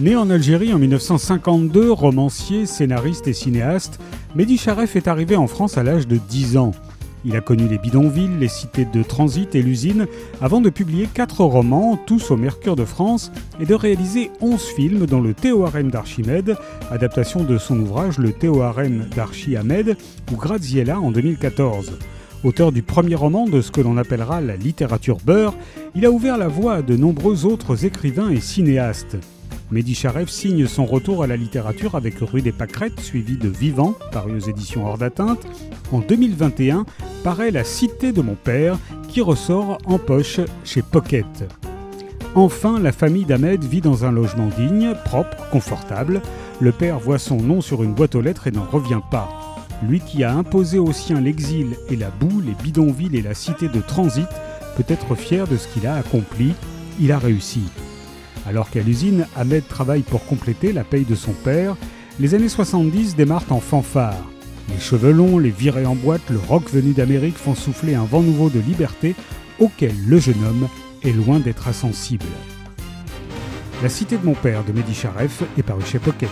Né en Algérie en 1952, romancier, scénariste et cinéaste, Mehdi Charef est arrivé en France à l'âge de 10 ans. Il a connu les bidonvilles, les cités de transit et l'usine avant de publier quatre romans, tous au Mercure de France, et de réaliser 11 films dont le Théorème d'Archimède, adaptation de son ouvrage Le Théorème d'Archihamed ou Graziella en 2014. Auteur du premier roman de ce que l'on appellera la littérature beurre, il a ouvert la voie à de nombreux autres écrivains et cinéastes. Mehdi signe son retour à la littérature avec Rue des Pâquerettes, suivi de Vivant, paru aux éditions Hors d'atteinte. En 2021, paraît La Cité de mon père, qui ressort en poche chez Pocket. Enfin, la famille d'Ahmed vit dans un logement digne, propre, confortable. Le père voit son nom sur une boîte aux lettres et n'en revient pas. Lui qui a imposé aux siens l'exil et la boue, les bidonvilles et la cité de transit, peut être fier de ce qu'il a accompli. Il a réussi. Alors qu'à l'usine, Ahmed travaille pour compléter la paye de son père, les années 70 démarrent en fanfare. Les cheveux longs, les virées en boîte, le rock venu d'Amérique font souffler un vent nouveau de liberté auquel le jeune homme est loin d'être insensible. La cité de mon père de Mehdi Charef est paru chez Pocket.